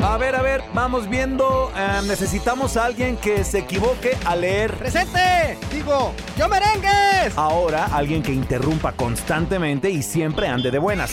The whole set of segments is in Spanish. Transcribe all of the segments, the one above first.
A ver, a ver, vamos viendo. eh, necesitamos a alguien que se equivoque a leer. ¡Presente! Digo, ¡yo merengues! Ahora, alguien que interrumpa constantemente y siempre ande de buenas.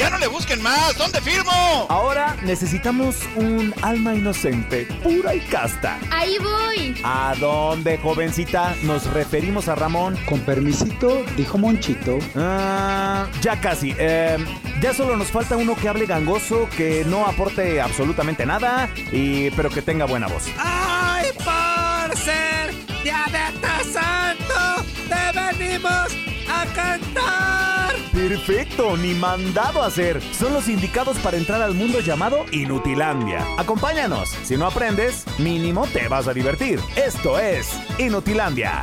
¡Ya no le busquen más! ¿Dónde firmo? Ahora necesitamos un alma inocente, pura y casta. Ahí voy. ¿A dónde, jovencita? Nos referimos a Ramón. Con permisito, dijo Monchito. Ah, ya casi. Eh, ya solo nos falta uno que hable gangoso, que no aporte absolutamente nada, y, pero que tenga buena voz. ¡Ay, por ser tu Santo! ¡Te venimos a cantar! Perfecto, ni mandado a hacer. Son los indicados para entrar al mundo llamado Inutilandia. Acompáñanos. Si no aprendes, mínimo te vas a divertir. Esto es Inutilandia.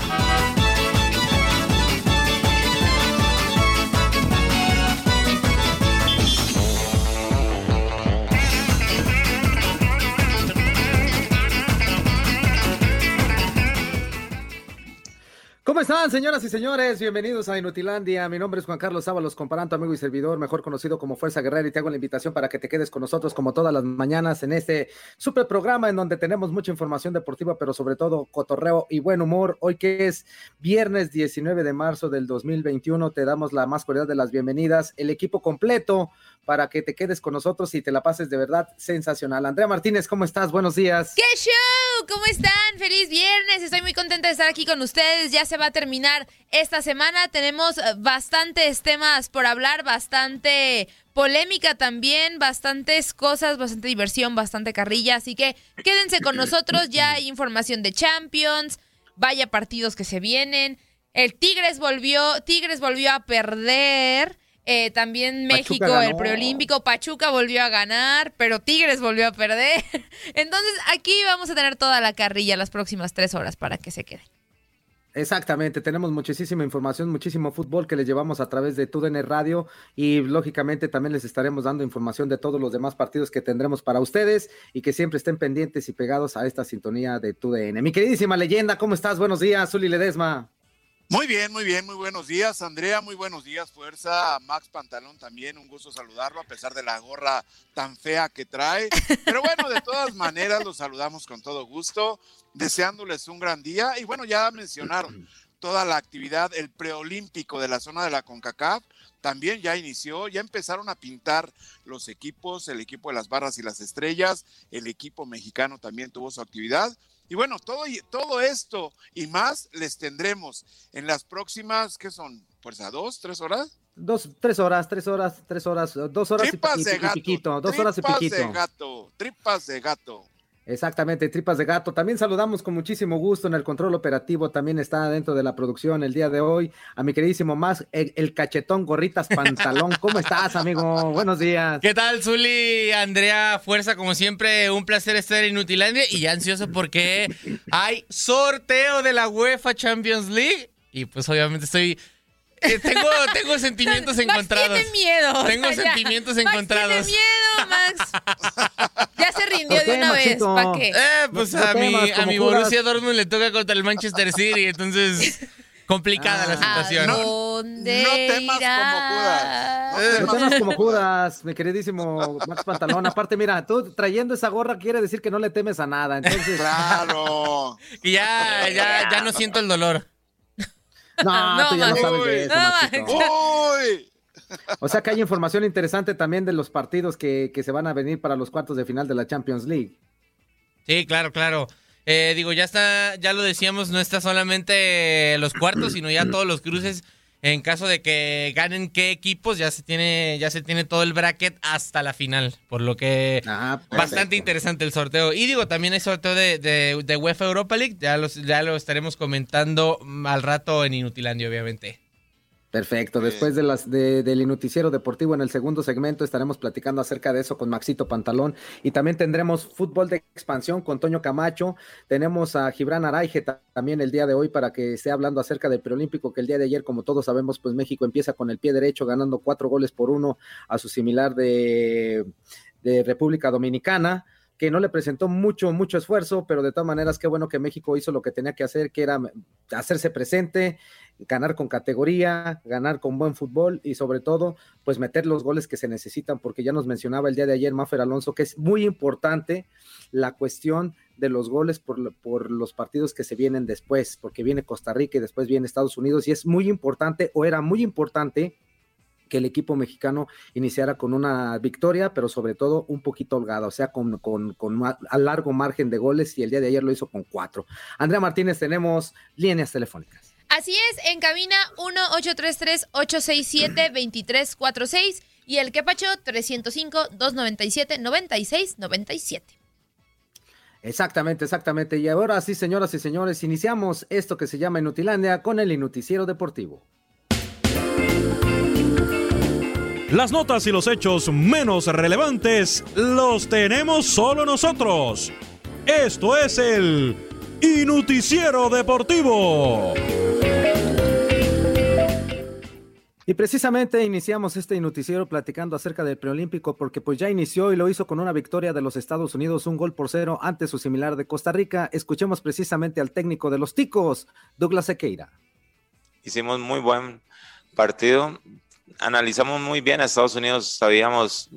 ¿Cómo están, señoras y señores? Bienvenidos a Inutilandia. Mi nombre es Juan Carlos Ábalos, comparando amigo y servidor, mejor conocido como Fuerza Guerrera, y te hago la invitación para que te quedes con nosotros como todas las mañanas en este super programa en donde tenemos mucha información deportiva, pero sobre todo cotorreo y buen humor. Hoy que es viernes 19 de marzo del 2021, te damos la más cordial de las bienvenidas, el equipo completo para que te quedes con nosotros y te la pases de verdad sensacional. Andrea Martínez, ¿cómo estás? Buenos días. ¡Qué show! ¿Cómo están? Feliz viernes. Estoy muy contenta de estar aquí con ustedes. Ya se va a terminar esta semana. Tenemos eh, bastantes temas por hablar, bastante polémica también, bastantes cosas, bastante diversión, bastante carrilla. Así que quédense con nosotros. Ya hay información de Champions. Vaya partidos que se vienen. El Tigres volvió, Tigres volvió a perder. Eh, también México, el preolímpico, Pachuca volvió a ganar, pero Tigres volvió a perder. Entonces aquí vamos a tener toda la carrilla las próximas tres horas para que se queden. Exactamente, tenemos muchísima información, muchísimo fútbol que les llevamos a través de TUDN Radio y lógicamente también les estaremos dando información de todos los demás partidos que tendremos para ustedes y que siempre estén pendientes y pegados a esta sintonía de TUDN. Mi queridísima leyenda, ¿cómo estás? Buenos días, Zuli Ledesma. Muy bien, muy bien, muy buenos días, Andrea, muy buenos días, fuerza, Max Pantalón también, un gusto saludarlo a pesar de la gorra tan fea que trae. Pero bueno, de todas maneras los saludamos con todo gusto, deseándoles un gran día y bueno, ya mencionaron toda la actividad, el preolímpico de la zona de la CONCACAF también ya inició, ya empezaron a pintar los equipos, el equipo de las barras y las estrellas, el equipo mexicano también tuvo su actividad. Y bueno, todo, todo esto y más les tendremos en las próximas, ¿qué son? Pues a dos, tres horas. Dos, tres horas, tres horas, tres horas, dos horas y, Tripas y- de y gato. piquito, dos horas y tripas piquito. de gato, tripas de gato. Exactamente, tripas de gato. También saludamos con muchísimo gusto en el control operativo. También está dentro de la producción el día de hoy a mi queridísimo más, el, el cachetón gorritas pantalón. ¿Cómo estás, amigo? Buenos días. ¿Qué tal, Zuli? Andrea, fuerza, como siempre, un placer estar en Utilandia y ya ansioso porque hay sorteo de la UEFA Champions League. Y pues obviamente estoy. eh, tengo, tengo sentimientos Max encontrados. tiene miedo. o Tengo sea, sentimientos Max encontrados. Tiene miedo, Max. Ya se rindió ¿Por de una vez. ¿Para qué? Eh, pues No a mi, a mi. Borussia Dortmund le toca contra el Manchester City, entonces complicada la Ah. ¿A situación. dónde No temas como? Judas. No No temas como Judas, mi queridísimo Max Pantalón. Aparte, mira, tú trayendo esa gorra quiere decir que no le temes a nada. Entonces, Claro. Y ya, ya, ya no siento el dolor. no, No, tú ya no Max. sabes de eso, No, Maxito. Uy. O sea que hay información interesante también de los partidos que, que se van a venir para los cuartos de final de la Champions League. Sí, claro, claro. Eh, digo, ya está, ya lo decíamos, no está solamente los cuartos, sino ya todos los cruces. En caso de que ganen qué equipos, ya se tiene, ya se tiene todo el bracket hasta la final. Por lo que Ah, bastante interesante el sorteo. Y digo, también hay sorteo de, de, de UEFA Europa League. Ya, los, ya lo estaremos comentando al rato en Inutilandia, obviamente. Perfecto. Después de las de, del noticiero deportivo en el segundo segmento estaremos platicando acerca de eso con Maxito Pantalón y también tendremos fútbol de expansión con Toño Camacho. Tenemos a Gibran Araige también el día de hoy para que esté hablando acerca del preolímpico que el día de ayer, como todos sabemos, pues México empieza con el pie derecho ganando cuatro goles por uno a su similar de, de República Dominicana que no le presentó mucho, mucho esfuerzo, pero de todas maneras, qué bueno que México hizo lo que tenía que hacer, que era hacerse presente, ganar con categoría, ganar con buen fútbol y sobre todo, pues meter los goles que se necesitan, porque ya nos mencionaba el día de ayer Mafer Alonso que es muy importante la cuestión de los goles por, los partidos que se vienen después, porque viene Costa Rica y después viene Estados Unidos y es muy importante o era muy importante que el equipo mexicano iniciara con una victoria, pero sobre todo un poquito holgada, o sea, con, con, con a largo margen de goles y el día de ayer lo hizo con cuatro. Andrea Martínez, tenemos líneas telefónicas. Así es, en cabina 1-833-867-2346 y el quepacho 305-297-9697. Exactamente, exactamente. Y ahora sí, señoras y señores, iniciamos esto que se llama Inutilandia con el Inuticiero Deportivo. Las notas y los hechos menos relevantes los tenemos solo nosotros. Esto es el Inuticiero Deportivo. Y precisamente iniciamos este noticiero platicando acerca del preolímpico porque pues ya inició y lo hizo con una victoria de los Estados Unidos, un gol por cero ante su similar de Costa Rica. Escuchemos precisamente al técnico de los Ticos, Douglas Sequeira. Hicimos muy buen partido, analizamos muy bien a Estados Unidos, sabíamos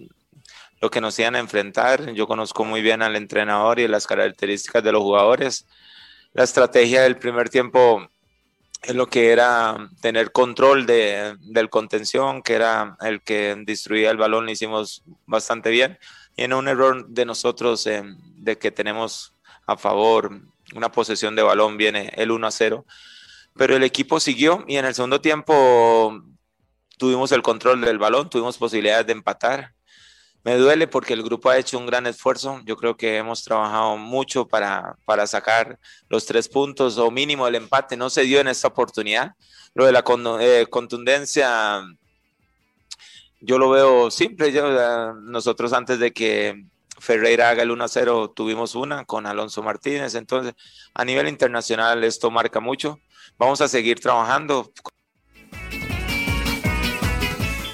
lo que nos iban a enfrentar. Yo conozco muy bien al entrenador y las características de los jugadores. La estrategia del primer tiempo es lo que era tener control de, del contención, que era el que destruía el balón, lo hicimos bastante bien. Y en un error de nosotros eh, de que tenemos a favor una posesión de balón, viene el 1 a 0. Pero el equipo siguió y en el segundo tiempo tuvimos el control del balón, tuvimos posibilidades de empatar. Me duele porque el grupo ha hecho un gran esfuerzo. Yo creo que hemos trabajado mucho para, para sacar los tres puntos o mínimo el empate. No se dio en esta oportunidad. Lo de la eh, contundencia, yo lo veo simple. nosotros antes de que Ferreira haga el 1-0 tuvimos una con Alonso Martínez. Entonces, a nivel internacional esto marca mucho. Vamos a seguir trabajando.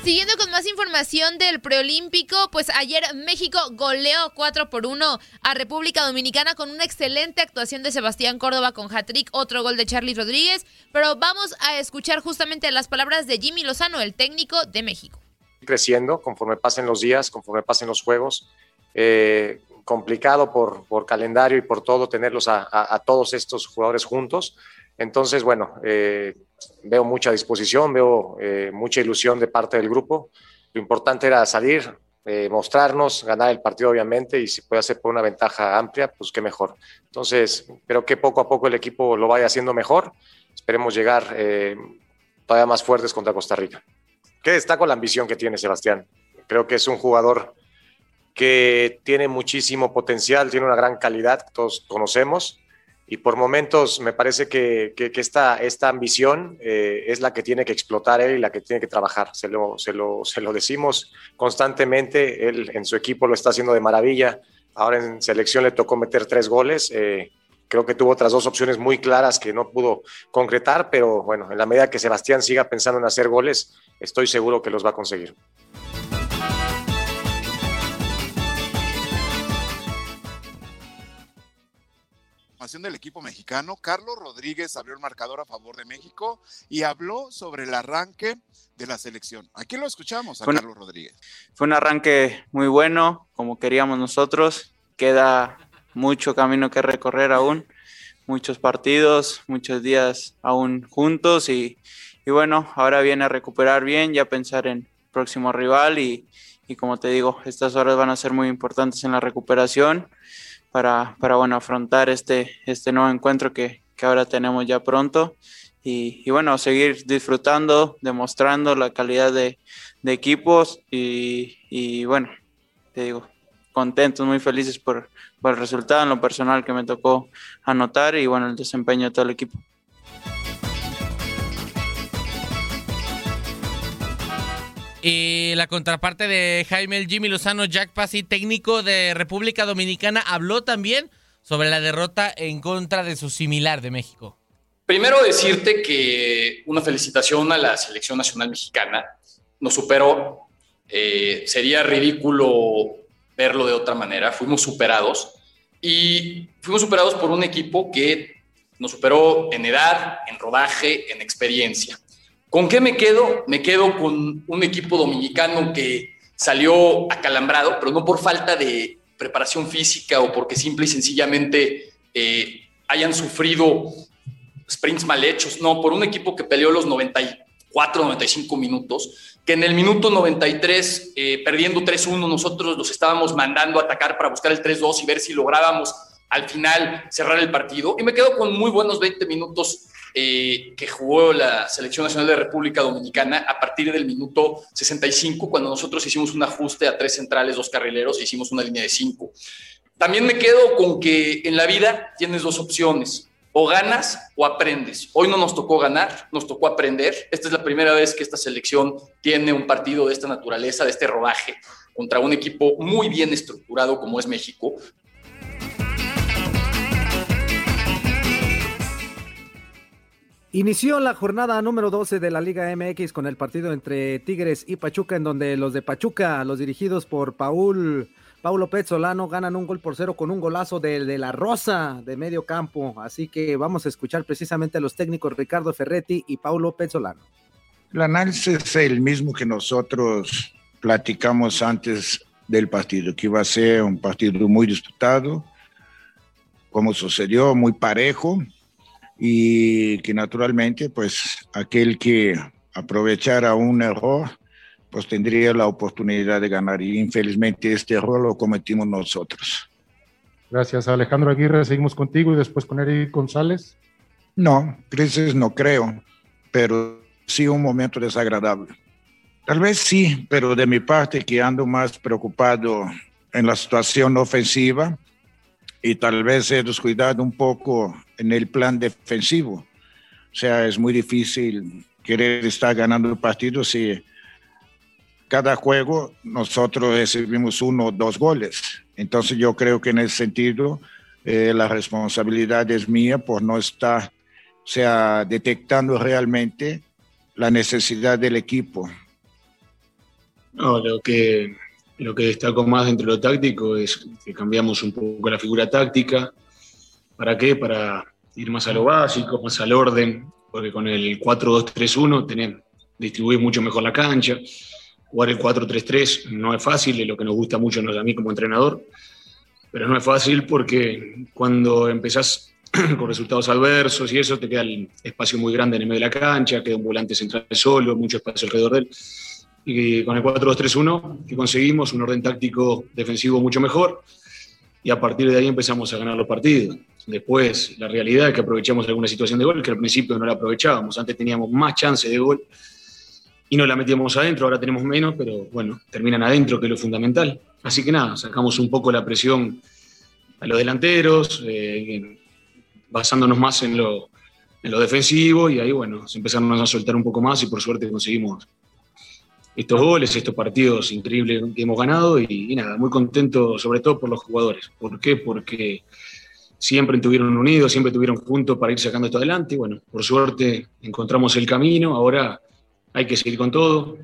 Siguiendo con más información del preolímpico, pues ayer México goleó 4 por 1 a República Dominicana con una excelente actuación de Sebastián Córdoba con hat-trick, otro gol de Charlie Rodríguez, pero vamos a escuchar justamente las palabras de Jimmy Lozano, el técnico de México. Creciendo conforme pasen los días, conforme pasen los juegos. Eh, complicado por, calendario y por todo tenerlos a todos estos jugadores juntos. Entonces, bueno, eh, veo mucha disposición, veo eh, mucha ilusión de parte del grupo. Lo importante era salir, eh, mostrarnos, ganar el partido obviamente y si puede hacer por una ventaja amplia, pues qué mejor. Entonces, creo que poco a poco el equipo lo vaya haciendo mejor. Esperemos llegar eh, todavía más fuertes contra Costa Rica. Que destaco la ambición que tiene Sebastián. Creo que es un jugador que tiene muchísimo potencial, tiene una gran calidad, todos conocemos y por momentos me parece que, esta, esta ambición eh, es la que tiene que explotar él y la que tiene que trabajar. Se lo, se, lo, se lo decimos constantemente, él en su equipo lo está haciendo de maravilla. Ahora en selección le tocó meter tres goles. Eh, creo que tuvo otras dos opciones muy claras que no pudo concretar, pero bueno, en la medida que Sebastián siga pensando en hacer goles, estoy seguro que los va a conseguir. Del equipo mexicano, Carlos Rodríguez abrió el marcador a favor de México y habló sobre el arranque de la selección. Aquí lo escuchamos a fue Carlos Rodríguez. Fue un arranque muy bueno, como queríamos nosotros. Queda mucho camino que recorrer aún, muchos partidos, muchos días aún juntos y, y bueno, ahora viene a recuperar bien, ya pensar en próximo rival y, y como te digo, estas horas van a ser muy importantes en la recuperación para, para bueno, afrontar este, este nuevo encuentro que, que ahora tenemos ya pronto. Y, y, bueno, seguir disfrutando, demostrando la calidad de, de equipos y, y, bueno, te digo, contentos, muy felices por, por el resultado en lo personal que me tocó anotar y bueno, el desempeño de todo el equipo. Y la contraparte de Jaime Jimmy Lozano, Jack Pasi, técnico de República Dominicana, habló también sobre la derrota en contra de su similar de México. Primero decirte que una felicitación a la selección nacional mexicana. Nos superó. Eh, sería ridículo verlo de otra manera. Fuimos superados y fuimos superados por un equipo que nos superó en edad, en rodaje, en experiencia. ¿Con qué me quedo? Me quedo con un equipo dominicano que salió acalambrado, pero no por falta de preparación física o porque simple y sencillamente eh, hayan sufrido sprints mal hechos, no, por un equipo que peleó los 94, 95 minutos, que en el minuto 93, eh, perdiendo 3-1, nosotros los estábamos mandando a atacar para buscar el 3-2 y ver si lográbamos al final cerrar el partido. Y me quedo con muy buenos 20 minutos eh, que jugó la Selección Nacional de República Dominicana a partir del minuto 65, cuando nosotros hicimos un ajuste a tres centrales, dos carrileros, e hicimos una línea de cinco. También me quedo con que en la vida tienes dos opciones o ganas o aprendes. Hoy no nos tocó ganar, nos tocó aprender. Esta es la primera vez que esta selección tiene un partido de esta naturaleza, de este rodaje, contra un equipo muy bien estructurado como es México. Inició la jornada número 12 de la Liga MX con el partido entre Tigres y Pachuca, en donde los de Pachuca, los dirigidos por Paul Paulo Petzolano ganan un gol por cero con un golazo de, de, la Rosa de medio campo. Así que vamos a escuchar precisamente a los técnicos Ricardo Ferretti y Paulo Petzolano. El análisis es el mismo que nosotros platicamos antes del partido, que iba a ser un partido muy disputado, como sucedió, muy parejo, y que naturalmente, pues aquel que aprovechara un error pues tendría la oportunidad de ganar. Y infelizmente este error lo cometimos nosotros. Gracias, Alejandro Aguirre. Seguimos contigo y después con Eric González. No, crisis no creo, pero sí un momento desagradable. Tal vez sí, pero de mi parte que ando más preocupado en la situación ofensiva y tal vez he descuidado un poco en el plan defensivo. O sea, es muy difícil querer estar ganando el partido si cada juego nosotros recibimos uno o dos goles. Entonces yo creo que en ese sentido eh, la responsabilidad es mía por no estar, o sea, detectando realmente la necesidad del equipo. No, lo que, lo que destaco más dentro de lo táctico es que cambiamos un poco la figura táctica. ¿Para qué? Para ir más a lo básico, más al orden, porque con el 4-2-3-1 tenés, distribuís mucho mejor la cancha Jugar el 4-3-3 no es fácil, es lo que nos gusta mucho a mí como entrenador, pero no es fácil porque cuando empezás con resultados adversos y eso, te queda el espacio muy grande en el medio de la cancha, queda un volante central solo, mucho espacio alrededor de él. Y con el 4-2-3-1 que conseguimos un orden táctico defensivo mucho mejor y a partir de ahí empezamos a ganar los partidos. Después, la realidad es que aprovechamos alguna situación de gol que al principio no la aprovechábamos. Antes teníamos más chance de gol y no la metíamos adentro, ahora tenemos menos, pero bueno, terminan adentro, que es lo fundamental. Así que nada, sacamos un poco la presión a los delanteros, eh, basándonos más en lo, en lo defensivo y ahí bueno, se empezaron a soltar un poco más y por suerte conseguimos estos goles, estos partidos increíbles que hemos ganado y, y nada, muy contento sobre todo por los jugadores. ¿Por qué? Porque siempre estuvieron unidos, siempre estuvieron juntos para ir sacando esto adelante. Y bueno, por suerte encontramos el camino, ahora hay que seguir con todo.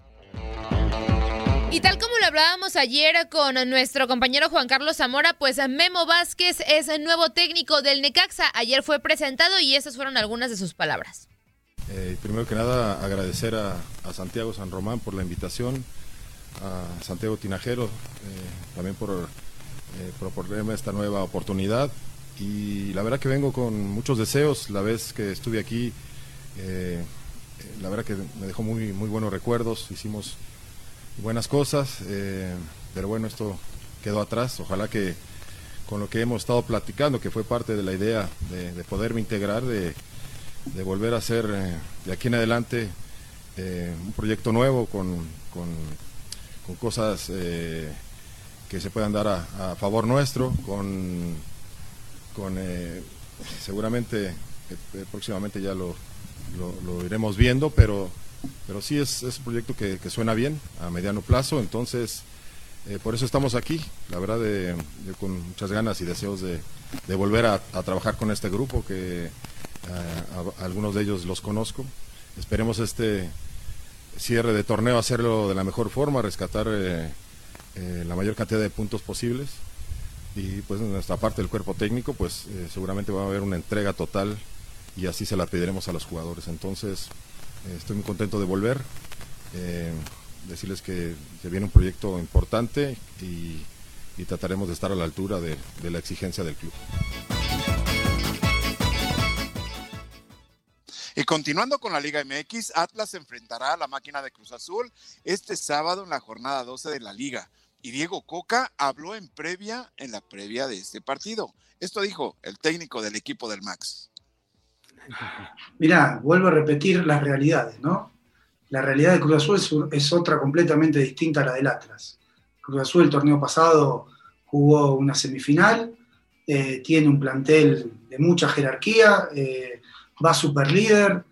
Y tal como lo hablábamos ayer con nuestro compañero Juan Carlos Zamora, pues Memo Vázquez es el nuevo técnico del Necaxa. Ayer fue presentado y esas fueron algunas de sus palabras. Eh, primero que nada, agradecer a, Santiago San Román por la invitación, a Santiago Tinajero eh, también por eh, proponerme esta nueva oportunidad. Y la verdad que vengo con muchos deseos. La vez que estuve aquí, la verdad que me dejó muy, muy buenos recuerdos, hicimos buenas cosas, eh, pero bueno, esto quedó atrás. Ojalá que con lo que hemos estado platicando, que fue parte de la idea de, poderme integrar, de, volver a hacer eh, de aquí en adelante eh, un proyecto nuevo con, con, cosas que se puedan dar a, favor nuestro, con, con seguramente próximamente ya lo, iremos viendo, pero pero sí es, un proyecto que, suena bien a mediano plazo, entonces eh, por eso estamos aquí, la verdad, de, de, con muchas ganas y deseos de, volver a, trabajar con este grupo, que a, algunos de ellos los conozco. Esperemos este cierre de torneo hacerlo de la mejor forma, rescatar eh, eh, la mayor cantidad de puntos posibles y pues en nuestra parte del cuerpo técnico pues eh, seguramente va a haber una entrega total y así se la pediremos a los jugadores entonces eh, estoy muy contento de volver eh, decirles que, que, viene un proyecto importante y, y, trataremos de estar a la altura de, de la exigencia del club. Y continuando con la Liga MX, Atlas enfrentará a la máquina de Cruz Azul este sábado en la jornada 12 de la Liga. Y Diego Coca habló en previa, en la previa de este partido. Esto dijo el técnico del equipo del Max. Mira, vuelvo a repetir las realidades, ¿no? La realidad de Cruz Azul es, es, otra completamente distinta a la del Atlas. Cruz Azul el torneo pasado jugó una semifinal, eh, tiene un plantel de mucha jerarquía, eh, va super líder.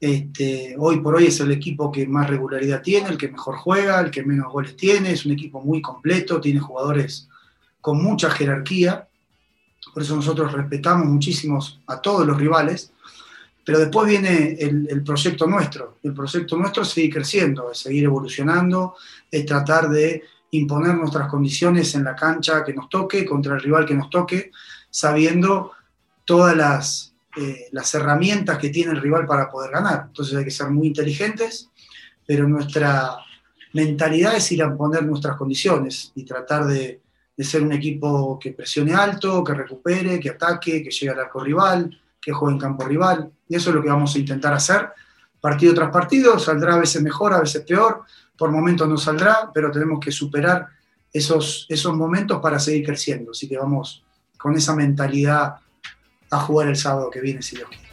Este, hoy por hoy es el equipo que más regularidad tiene, el que mejor juega, el que menos goles tiene, es un equipo muy completo, tiene jugadores con mucha jerarquía, por eso nosotros respetamos muchísimos a todos los rivales, pero después viene el, el proyecto nuestro, el proyecto nuestro es seguir creciendo, es seguir evolucionando, es tratar de imponer nuestras condiciones en la cancha que nos toque, contra el rival que nos toque, sabiendo todas las, eh, las herramientas que tiene el rival para poder ganar. Entonces hay que ser muy inteligentes, pero nuestra mentalidad es ir a poner nuestras condiciones y tratar de, de, ser un equipo que presione alto, que recupere, que ataque, que llegue al arco rival, que juegue en campo rival. Y eso es lo que vamos a intentar hacer partido tras partido. Saldrá a veces mejor, a veces peor. Por momentos no saldrá, pero tenemos que superar esos, esos momentos para seguir creciendo. Así que vamos con esa mentalidad a jugar el sábado que viene, si Dios quiere.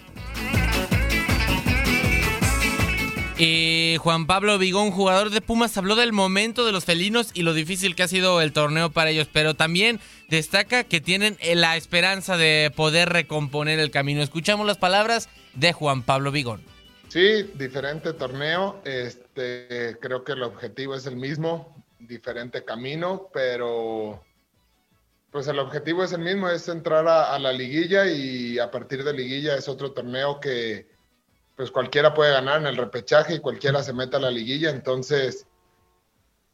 Y Juan Pablo Vigón, jugador de Pumas, habló del momento de los felinos y lo difícil que ha sido el torneo para ellos, pero también destaca que tienen la esperanza de poder recomponer el camino. Escuchamos las palabras de Juan Pablo Vigón. Sí, diferente torneo, este, creo que el objetivo es el mismo, diferente camino, pero pues el objetivo es el mismo, es entrar a, la liguilla y a partir de liguilla es otro torneo que pues cualquiera puede ganar en el repechaje y cualquiera se mete a la liguilla, entonces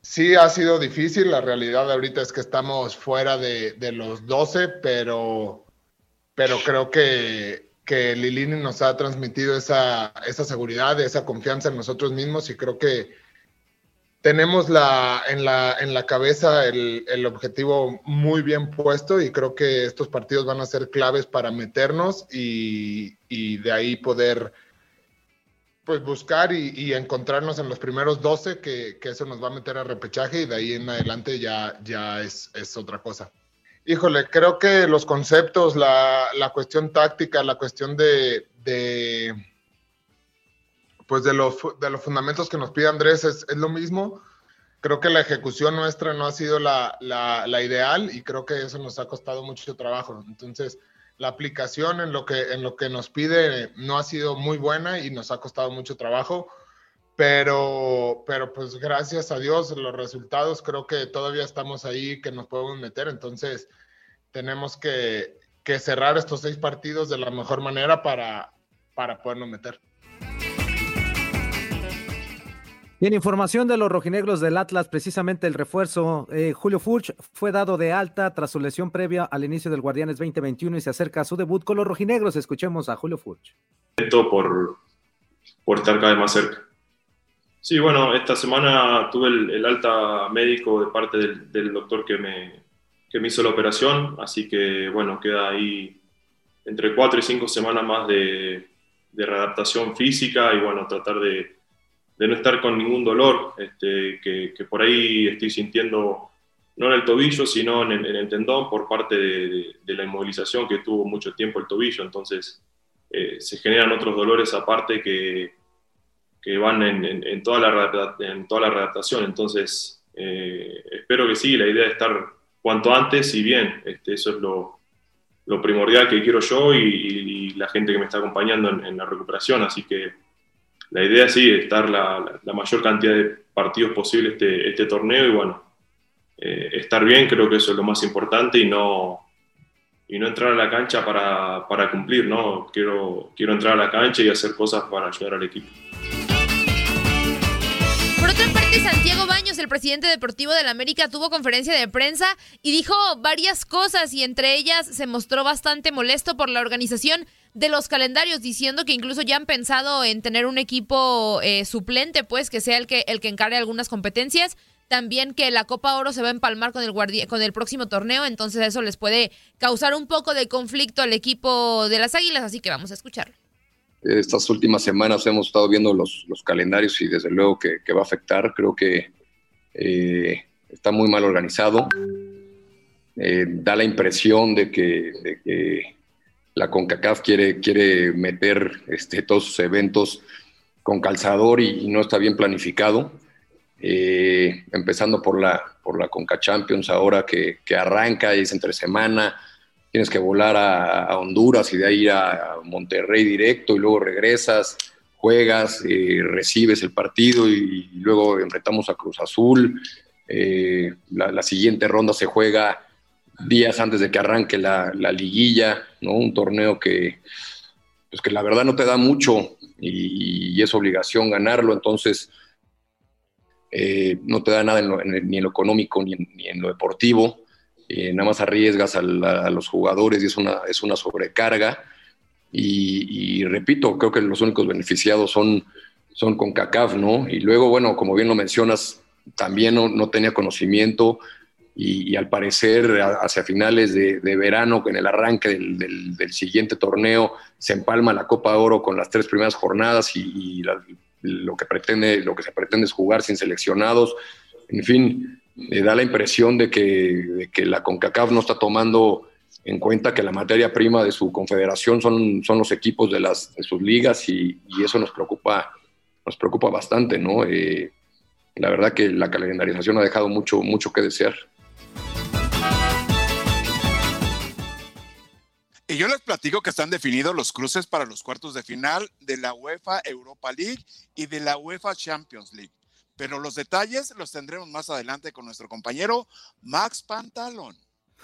sí ha sido difícil, la realidad ahorita es que estamos fuera de, de los 12, pero, pero creo que, que Lilini nos ha transmitido esa, esa seguridad, esa confianza en nosotros mismos y creo que tenemos la, en, la, en la cabeza el, el, objetivo muy bien puesto y creo que estos partidos van a ser claves para meternos y, y de ahí poder pues buscar y, y, encontrarnos en los primeros 12, que, que, eso nos va a meter a repechaje y de ahí en adelante ya, ya es, es otra cosa. Híjole, creo que los conceptos, la, la cuestión táctica, la cuestión de, de pues de los, de los fundamentos que nos pide Andrés es, es, lo mismo. Creo que la ejecución nuestra no ha sido la, la, la, ideal y creo que eso nos ha costado mucho trabajo. Entonces, la aplicación en lo, que, en lo que nos pide no ha sido muy buena y nos ha costado mucho trabajo, pero, pero pues gracias a Dios los resultados creo que todavía estamos ahí que nos podemos meter. Entonces, tenemos que, que cerrar estos seis partidos de la mejor manera para, para podernos meter. Bien, información de los rojinegros del Atlas, precisamente el refuerzo. Eh, Julio Furch fue dado de alta tras su lesión previa al inicio del Guardianes 2021 y se acerca a su debut con los rojinegros. Escuchemos a Julio Furch. Por, por estar cada vez más cerca. Sí, bueno, esta semana tuve el, el alta médico de parte del, del doctor que me, que me hizo la operación, así que bueno, queda ahí entre cuatro y cinco semanas más de, de readaptación física y bueno, tratar de de no estar con ningún dolor este, que, por ahí estoy sintiendo, no en el tobillo, sino en el, en el tendón por parte de, la inmovilización que tuvo mucho tiempo el tobillo. Entonces eh, se generan otros dolores aparte que, que van en, toda la, en toda la redactación. Entonces eh, espero que sí, la idea es estar cuanto antes y bien. Este, eso es lo, lo primordial que quiero yo y, la gente que me está acompañando en la recuperación. Así que la idea sí es estar la, la, mayor cantidad de partidos posible este, este torneo y bueno, eh, estar bien, creo que eso es lo más importante y no, y no entrar a la cancha para, para cumplir, ¿no? Quiero, quiero entrar a la cancha y hacer cosas para ayudar al equipo. Por otra parte, Santiago Baños, el presidente deportivo del América, tuvo conferencia de prensa y dijo varias cosas y entre ellas se mostró bastante molesto por la organización de los calendarios, diciendo que incluso ya han pensado en tener un equipo eh, suplente, pues que sea el que el que encare algunas competencias. También que la Copa Oro se va a empalmar con el con el próximo torneo, entonces eso les puede causar un poco de conflicto al equipo de las Águilas, así que vamos a escucharlo. Estas últimas semanas hemos estado viendo los, los calendarios y desde luego que, va a afectar. Creo que eh, está muy mal organizado. Eh, da la impresión de que, la CONCACAF quiere, quiere meter este, todos sus eventos con calzador y, no está bien planificado. Eh, empezando por la, por la Conca Champions ahora que, que arranca y es entre semana tienes que volar a, Honduras y de ahí ir a, Monterrey directo y luego regresas, juegas, eh, recibes el partido y, luego enfrentamos a Cruz Azul. Eh, la, siguiente ronda se juega días antes de que arranque la, liguilla, ¿no? Un torneo que, pues que la verdad no te da mucho y, es obligación ganarlo, entonces eh, no te da nada ni en lo económico ni en lo deportivo. Eh, nada más arriesgas a, los jugadores y es una, es una sobrecarga. Y, repito, creo que los únicos beneficiados son, son con CACAF, ¿no? Y luego, bueno, como bien lo mencionas, también no, tenía conocimiento y, al parecer hacia finales de, verano, en el arranque del, siguiente torneo, se empalma la Copa Oro con las tres primeras jornadas y, lo, que pretende, lo que se pretende es jugar sin seleccionados. En fin, me da la impresión de que, que, la CONCACAF no está tomando en cuenta que la materia prima de su confederación son, son los equipos de, las, de sus ligas y, eso nos preocupa, nos preocupa bastante, ¿no? Eh, la verdad que la calendarización ha dejado mucho, mucho que desear. Y yo les platico que están definidos los cruces para los cuartos de final de la UEFA Europa League y de la UEFA Champions League pero los detalles los tendremos más adelante con nuestro compañero Max Pantalón.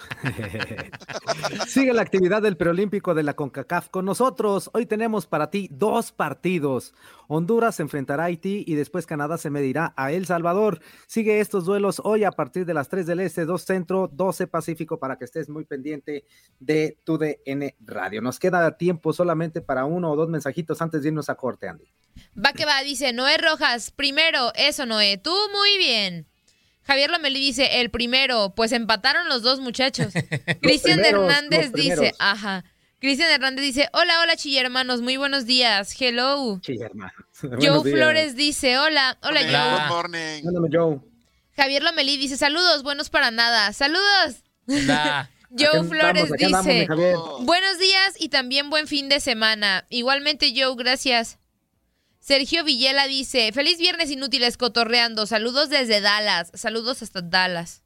Sigue la actividad del preolímpico de la CONCACAF con nosotros. Hoy tenemos para ti dos partidos. Honduras se enfrentará a Haití y después Canadá se medirá a El Salvador. Sigue estos duelos hoy a partir de las 3 del Este, 2 Centro, 12 Pacífico para que estés muy pendiente de tu DN Radio. Nos queda tiempo solamente para uno o dos mensajitos antes de irnos a corte, Andy. Va que va, dice Noé Rojas. Primero, eso Noé, tú muy bien. Javier Lomelí dice, el primero, pues empataron los dos muchachos. Cristian Hernández dice, ajá. Cristian Hernández dice, hola, hola, chillermanos, muy buenos días, hello. Chillermanos. Joe Flores dice, hola, hola, Joe. Good morning. Joe. Javier Lomelí dice, saludos, buenos para nada, saludos. Joe Flores dice, buenos días y también buen fin de semana. Igualmente, Joe, gracias. Sergio Villela dice, feliz viernes inútiles cotorreando, saludos desde Dallas, saludos hasta Dallas.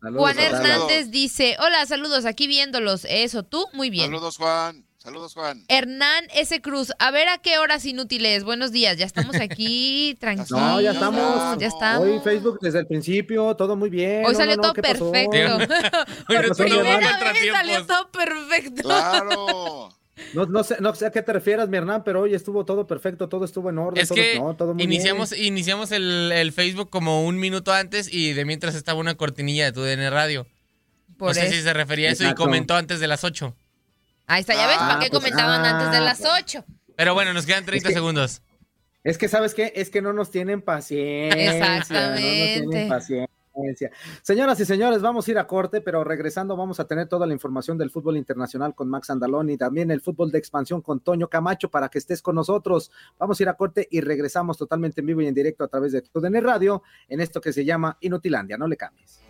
Juan Hernández dice, hola, saludos, aquí viéndolos, eso, tú, muy bien. Saludos Juan, saludos Juan. Hernán S. Cruz, a ver a qué horas inútiles, buenos días, ya estamos aquí, tranquilos. No, ya estamos, ya estamos. Hoy Facebook desde el principio, todo muy bien. Hoy salió todo perfecto. Por primera vez salió todo perfecto. Claro. No, no, sé, no sé a qué te refieras, mi Hernán, pero hoy estuvo todo perfecto, todo estuvo en orden. Es todo, que no, todo muy iniciamos, bien. iniciamos el, el, Facebook como un minuto antes y de mientras estaba una cortinilla de tu DN Radio. Por no sé eso. si se refería a eso y comentó antes de las 8. Ahí está, ya ves, ¿para Ah, qué pues, comentaban ah, antes de las pues. 8? Pero bueno, nos quedan 30 Es que- segundos. Es que, ¿sabes qué? Es que no nos tienen paciencia. No nos Exactamente. tienen paciencia. Señoras y señores, vamos a ir a corte, pero regresando vamos a tener toda la información del fútbol internacional con Max Andalón y también el fútbol de expansión con Toño Camacho para que estés con nosotros. Vamos a ir a corte y regresamos totalmente en vivo y en directo a través de TUDN Radio en esto que se llama Inutilandia. No le cambies.